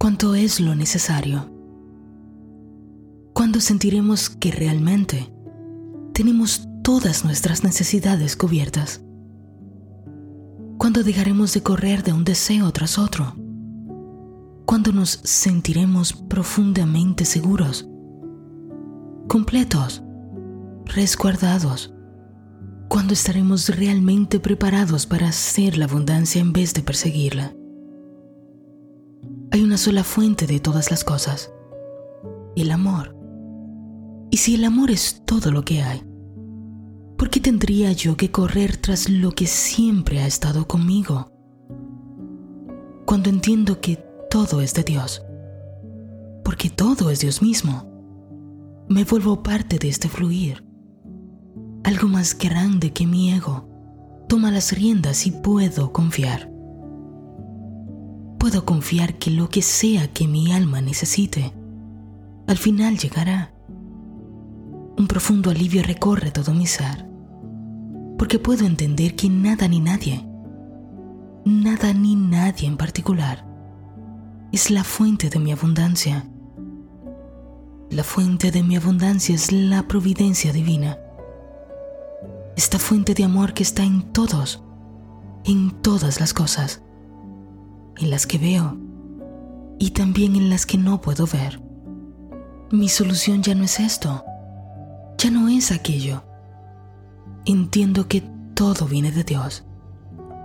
cuánto es lo necesario. Cuando sentiremos que realmente tenemos todas nuestras necesidades cubiertas. Cuando dejaremos de correr de un deseo tras otro. Cuando nos sentiremos profundamente seguros, completos, resguardados. Cuando estaremos realmente preparados para hacer la abundancia en vez de perseguirla. Hay una sola fuente de todas las cosas, el amor. Y si el amor es todo lo que hay, ¿por qué tendría yo que correr tras lo que siempre ha estado conmigo? Cuando entiendo que todo es de Dios, porque todo es Dios mismo, me vuelvo parte de este fluir. Algo más grande que mi ego toma las riendas y puedo confiar. Puedo confiar que lo que sea que mi alma necesite, al final llegará. Un profundo alivio recorre todo mi ser, porque puedo entender que nada ni nadie, nada ni nadie en particular, es la fuente de mi abundancia. La fuente de mi abundancia es la providencia divina. Esta fuente de amor que está en todos, en todas las cosas en las que veo y también en las que no puedo ver. Mi solución ya no es esto, ya no es aquello. Entiendo que todo viene de Dios,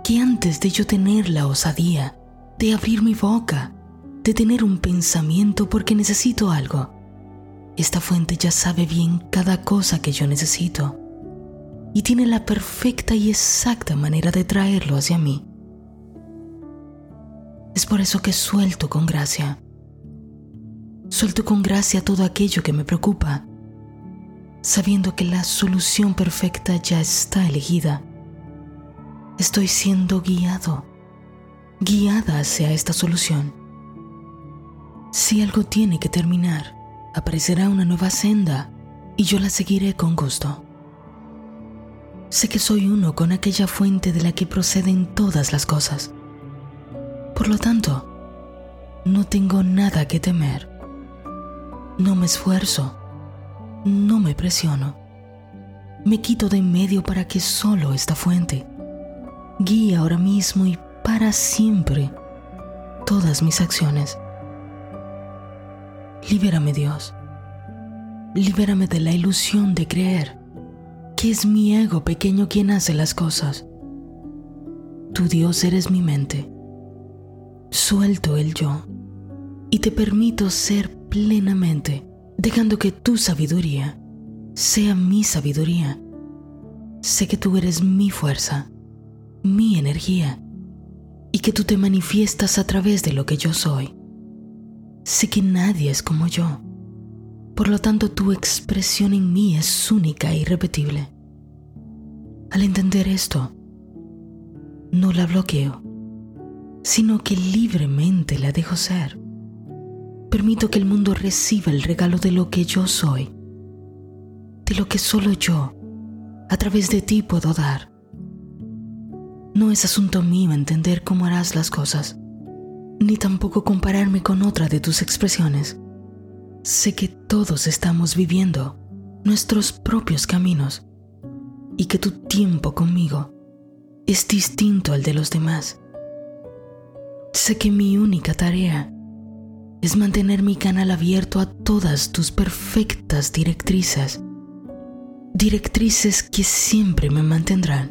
que antes de yo tener la osadía de abrir mi boca, de tener un pensamiento porque necesito algo, esta fuente ya sabe bien cada cosa que yo necesito y tiene la perfecta y exacta manera de traerlo hacia mí. Es por eso que suelto con gracia. Suelto con gracia todo aquello que me preocupa, sabiendo que la solución perfecta ya está elegida. Estoy siendo guiado, guiada hacia esta solución. Si algo tiene que terminar, aparecerá una nueva senda y yo la seguiré con gusto. Sé que soy uno con aquella fuente de la que proceden todas las cosas. Por lo tanto, no tengo nada que temer. No me esfuerzo, no me presiono. Me quito de en medio para que solo esta fuente guíe ahora mismo y para siempre todas mis acciones. Libérame Dios. Libérame de la ilusión de creer que es mi ego pequeño quien hace las cosas. Tu Dios eres mi mente suelto el yo y te permito ser plenamente, dejando que tu sabiduría sea mi sabiduría. Sé que tú eres mi fuerza, mi energía, y que tú te manifiestas a través de lo que yo soy. Sé que nadie es como yo, por lo tanto tu expresión en mí es única e irrepetible. Al entender esto, no la bloqueo sino que libremente la dejo ser. Permito que el mundo reciba el regalo de lo que yo soy, de lo que solo yo, a través de ti, puedo dar. No es asunto mío entender cómo harás las cosas, ni tampoco compararme con otra de tus expresiones. Sé que todos estamos viviendo nuestros propios caminos y que tu tiempo conmigo es distinto al de los demás Sé que mi única tarea es mantener mi canal abierto a todas tus perfectas directrices. Directrices que siempre me mantendrán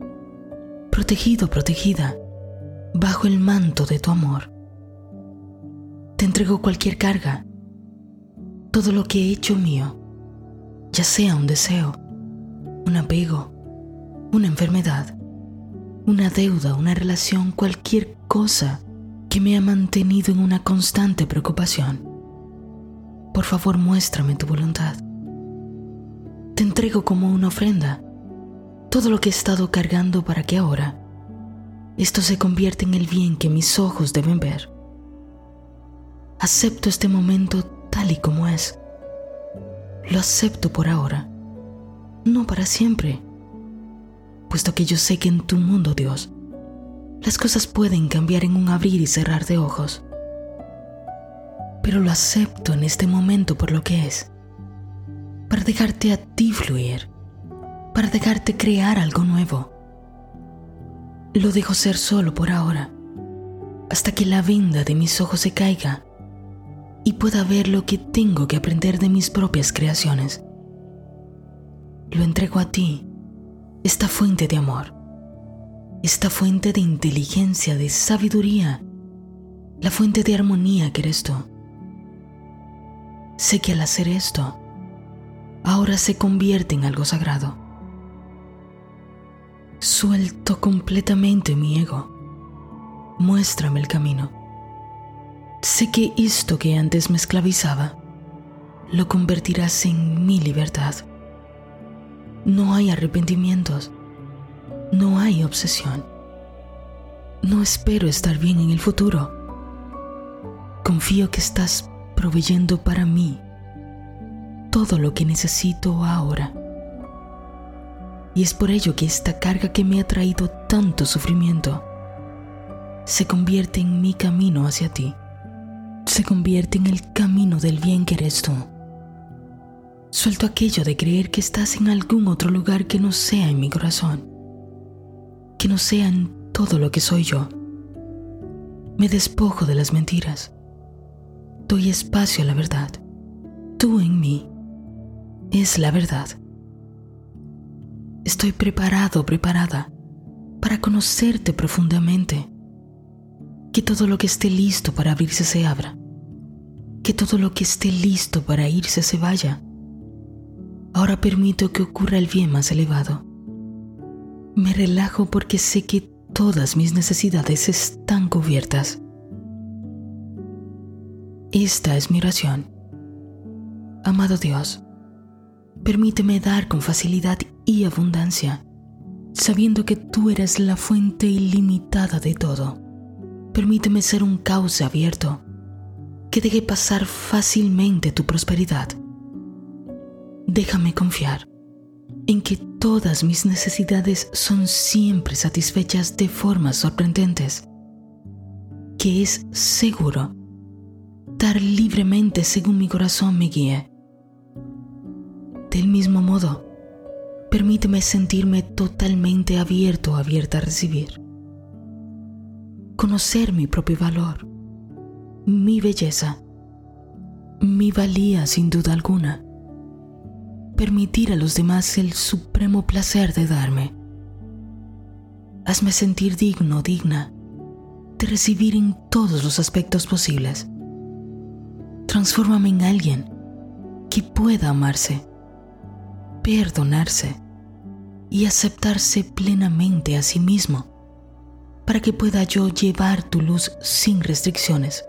protegido, protegida, bajo el manto de tu amor. Te entrego cualquier carga, todo lo que he hecho mío, ya sea un deseo, un apego, una enfermedad, una deuda, una relación, cualquier cosa que me ha mantenido en una constante preocupación. Por favor, muéstrame tu voluntad. Te entrego como una ofrenda todo lo que he estado cargando para que ahora esto se convierta en el bien que mis ojos deben ver. Acepto este momento tal y como es. Lo acepto por ahora, no para siempre, puesto que yo sé que en tu mundo, Dios, las cosas pueden cambiar en un abrir y cerrar de ojos. pero lo acepto en este momento por lo que es, para dejarte a ti fluir, para dejarte crear algo nuevo. Lo dejo ser solo por ahora, hasta que la venda de mis ojos se caiga y pueda ver lo que tengo que aprender de mis propias creaciones. Lo entrego a ti, esta fuente de amor, esta fuente de inteligencia, de sabiduría, la fuente de armonía que eres tú. Sé que al hacer esto, ahora se convierte en algo sagrado. Suelto completamente mi ego. Muéstrame el camino. Sé que esto que antes me esclavizaba, lo convertirás en mi libertad. No hay arrepentimientos, no hay obsesión. No espero estar bien en el futuro. Confío que estás proveyendo para mí todo lo que necesito ahora. Y es por ello que esta carga que me ha traído tanto sufrimiento se convierte en mi camino hacia ti. Se convierte en el camino del bien que eres tú. Suelto aquello de creer que estás en algún otro lugar que no sea en mi corazón, que no sea en todo lo que soy yo. Me despojo de las mentiras doy espacio a la verdad. Tú en mí es la verdad. Estoy preparado, preparada para conocerte profundamente. Que todo lo que esté listo para abrirse se abra. Que todo lo que esté listo para irse se vaya. Ahora permito que ocurra el bien más elevado. Me relajo porque sé que todas mis necesidades están cubiertas. Esta es mi oración. Amado Dios, permíteme dar con facilidad y abundancia, sabiendo que tú eres la fuente ilimitada de todo. Permíteme ser un cauce abierto que deje pasar fácilmente tu prosperidad. Déjame confiar en que todas mis necesidades son siempre satisfechas de formas sorprendentes, que es seguro dar libremente según mi corazón me guíe. Del mismo modo, permíteme sentirme totalmente abierto o abierta a recibir. Conocer mi propio valor, mi belleza, mi valía sin duda alguna. Permitir a los demás el supremo placer de darme. Hazme sentir digno, digna, de recibir en todos los aspectos posibles Transfórmame en alguien que pueda amarse, perdonarse y aceptarse plenamente a sí mismo para que pueda yo llevar tu luz sin restricciones.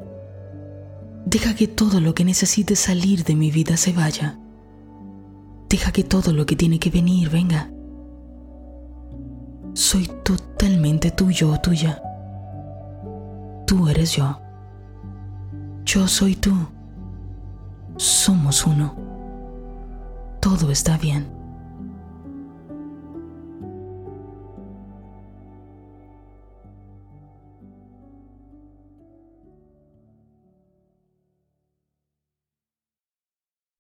Deja que todo lo que necesite salir de mi vida se vaya. Deja que todo lo que tiene que venir venga. Soy totalmente tuyo o tuya. Tú eres yo. Yo soy tú. Somos uno. Todo está bien.